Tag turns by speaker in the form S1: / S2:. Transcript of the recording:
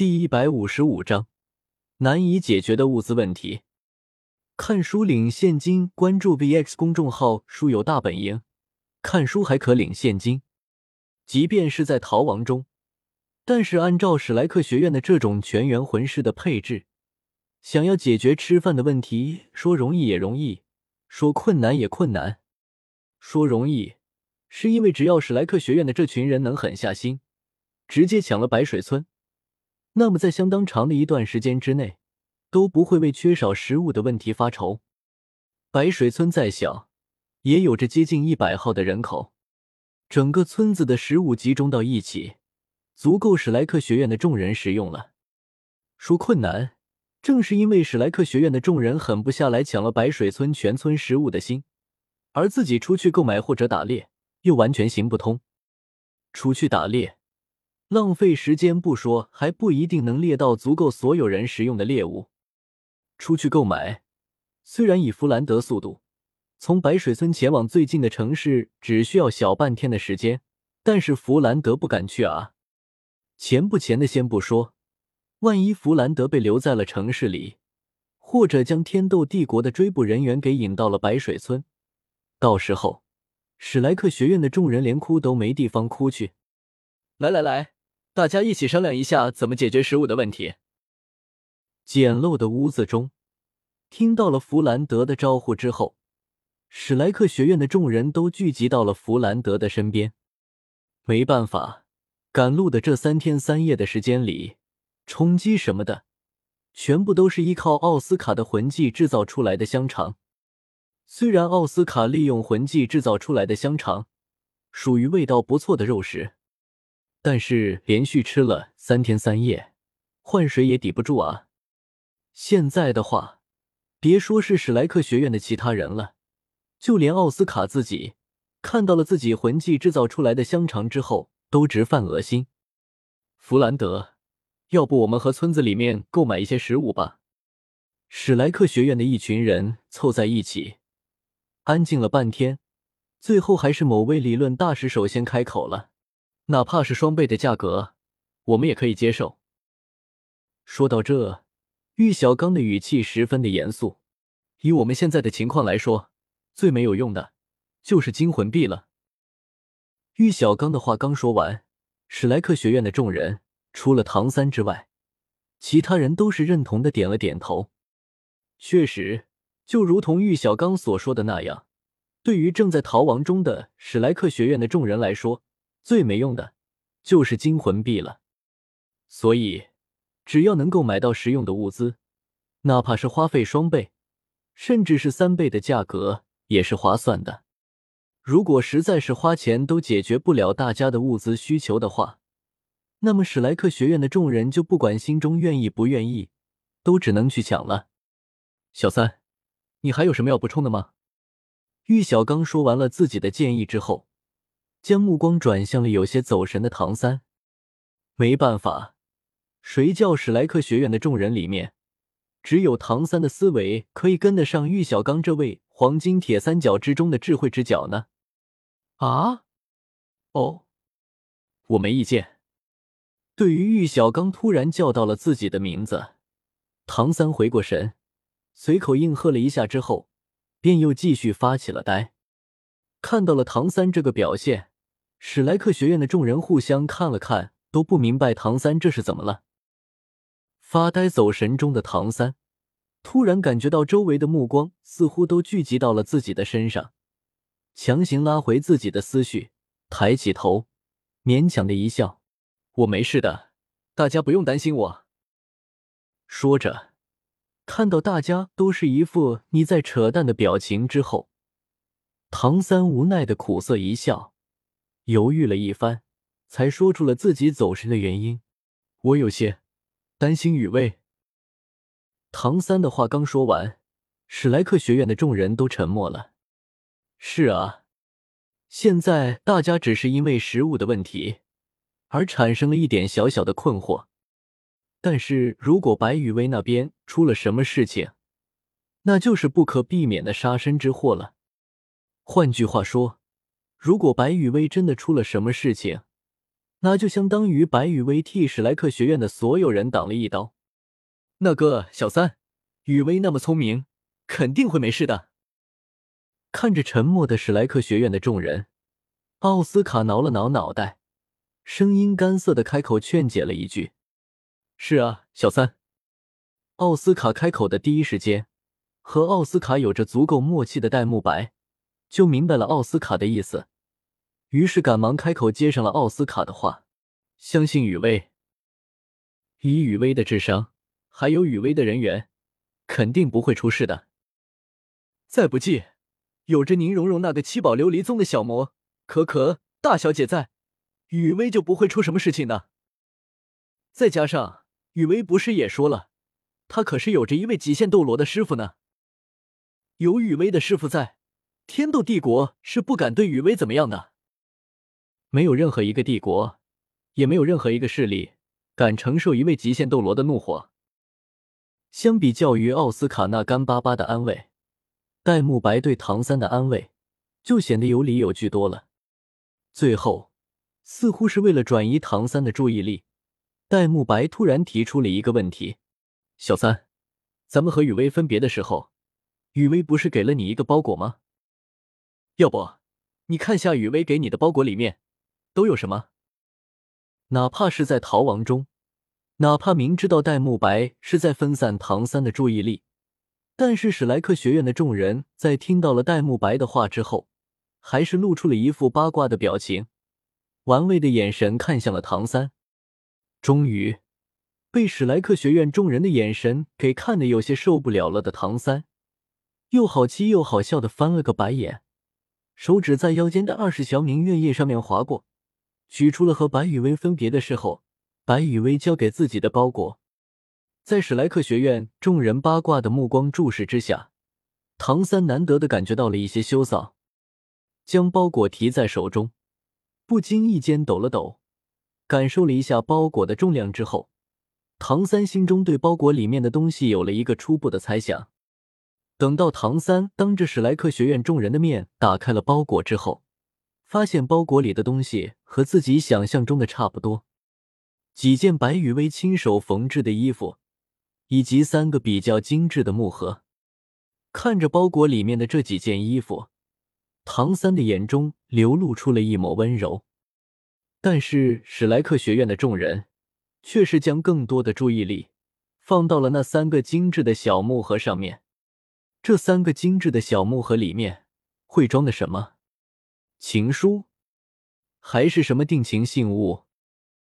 S1: 第一百五十五章难以解决的物资问题。看书领现金，关注 VX 公众号“书友大本营”，看书还可领现金。即便是在逃亡中，但是按照史莱克学院的这种全员魂师的配置，想要解决吃饭的问题，说容易也容易，说困难也困难。说容易，是因为只要史莱克学院的这群人能狠下心，直接抢了白水村，那么在相当长的一段时间之内，都不会为缺少食物的问题发愁。白水村再小，也有着接近一百号的人口，整个村子的食物集中到一起，足够史莱克学院的众人食用了。说困难，正是因为史莱克学院的众人狠不下来抢了白水村全村食物的心。而自己出去购买或者打猎又完全行不通。出去打猎，浪费时间不说，还不一定能猎到足够所有人食用的猎物。出去购买，虽然以弗兰德速度，从白水村前往最近的城市只需要小半天的时间，但是弗兰德不敢去啊。钱不钱的先不说，万一弗兰德被留在了城市里，或者将天斗帝国的追捕人员给引到了白水村。到时候，史莱克学院的众人连哭都没地方哭去。来来来，大家一起商量一下怎么解决食物的问题。简陋的屋子中，听到了弗兰德的招呼之后，史莱克学院的众人都聚集到了弗兰德的身边。没办法，赶路的这三天三夜的时间里，充饥什么的，全部都是依靠奥斯卡的魂技制造出来的香肠。虽然奥斯卡利用魂技制造出来的香肠属于味道不错的肉食，但是连续吃了三天三夜，换谁也抵不住啊！现在的话，别说是史莱克学院的其他人了，就连奥斯卡自己看到了自己魂技制造出来的香肠之后，都直犯恶心。弗兰德，要不我们和村子里面购买一些食物吧？史莱克学院的一群人凑在一起。安静了半天，最后还是某位理论大师首先开口了：“哪怕是双倍的价格，我们也可以接受。”说到这，玉小刚的语气十分的严肃：“以我们现在的情况来说，最没有用的就是金魂币了。”玉小刚的话刚说完，史莱克学院的众人除了唐三之外，其他人都是认同的点了点头。确实。就如同玉小刚所说的那样，对于正在逃亡中的史莱克学院的众人来说，最没用的就是金魂币了。所以，只要能够买到实用的物资，哪怕是花费双倍，甚至是三倍的价格，也是划算的。如果实在是花钱都解决不了大家的物资需求的话，那么史莱克学院的众人就不管心中愿意不愿意，都只能去抢了。小三。你还有什么要补充的吗？玉小刚说完了自己的建议之后，将目光转向了有些走神的唐三。没办法，谁叫史莱克学院的众人里面，只有唐三的思维可以跟得上玉小刚这位黄金铁三角之中的智慧之角呢？啊？哦，我没意见。对于玉小刚突然叫到了自己的名字，唐三回过神。随口应和了一下之后，便又继续发起了呆。看到了唐三这个表现，史莱克学院的众人互相看了看，都不明白唐三这是怎么了。发呆走神中的唐三，突然感觉到周围的目光似乎都聚集到了自己的身上，强行拉回自己的思绪，抬起头，勉强的一笑：“我没事的，大家不用担心我。”说着。看到大家都是一副你在扯淡的表情之后，唐三无奈的苦涩一笑，犹豫了一番，才说出了自己走神的原因：“我有些担心雨薇。”唐三的话刚说完，史莱克学院的众人都沉默了。是啊，现在大家只是因为食物的问题而产生了一点小小的困惑。但是如果白雨薇那边出了什么事情，那就是不可避免的杀身之祸了。换句话说，如果白雨薇真的出了什么事情，那就相当于白雨薇替史莱克学院的所有人挡了一刀。那个小三，雨薇那么聪明，肯定会没事的。看着沉默的史莱克学院的众人，奥斯卡挠了挠脑袋，声音干涩的开口劝解了一句：“是啊，小三。”奥斯卡开口的第一时间，和奥斯卡有着足够默契的戴沐白就明白了奥斯卡的意思，于是赶忙开口接上了奥斯卡的话：“相信雨薇，以雨薇的智商，还有雨薇的人缘，肯定不会出事的。再不济。”有着宁荣荣那个七宝琉璃宗的小魔可可大小姐在，雨薇就不会出什么事情的。再加上雨薇不是也说了，她可是有着一位极限斗罗的师傅呢。有雨薇的师傅在，天斗帝国是不敢对雨薇怎么样的。没有任何一个帝国，也没有任何一个势力敢承受一位极限斗罗的怒火。相比较于奥斯卡那干巴巴的安慰。戴沐白对唐三的安慰，就显得有理有据多了。最后，似乎是为了转移唐三的注意力，戴沐白突然提出了一个问题：“小三，咱们和雨薇分别的时候，雨薇不是给了你一个包裹吗？要不，你看下雨薇给你的包裹里面都有什么？哪怕是在逃亡中，哪怕明知道戴沐白是在分散唐三的注意力。”但是史莱克学院的众人在听到了戴沐白的话之后，还是露出了一副八卦的表情，玩味的眼神看向了唐三。终于，被史莱克学院众人的眼神给看得有些受不了了的唐三，又好气又好笑的翻了个白眼，手指在腰间的二十祥明月叶上面划过，取出了和白雨薇分别的时候，白雨薇交给自己的包裹。在史莱克学院众人八卦的目光注视之下，唐三难得的感觉到了一些羞臊，将包裹提在手中，不经意间抖了抖，感受了一下包裹的重量之后，唐三心中对包裹里面的东西有了一个初步的猜想。等到唐三当着史莱克学院众人的面打开了包裹之后，发现包裹里的东西和自己想象中的差不多，几件白羽薇亲手缝制的衣服。以及三个比较精致的木盒，看着包裹里面的这几件衣服，唐三的眼中流露出了一抹温柔。但是史莱克学院的众人却是将更多的注意力放到了那三个精致的小木盒上面。这三个精致的小木盒里面会装的什么？情书，还是什么定情信物？